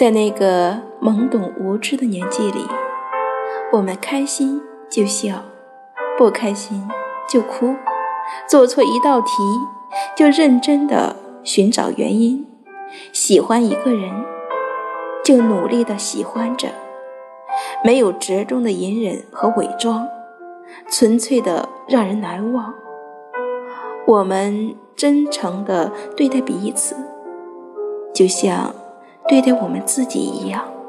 在那个懵懂无知的年纪里，我们开心就笑，不开心就哭，做错一道题就认真的寻找原因，喜欢一个人就努力的喜欢着，没有折中的隐忍和伪装，纯粹的让人难忘。我们真诚的对待彼此，就像对待我们自己一样。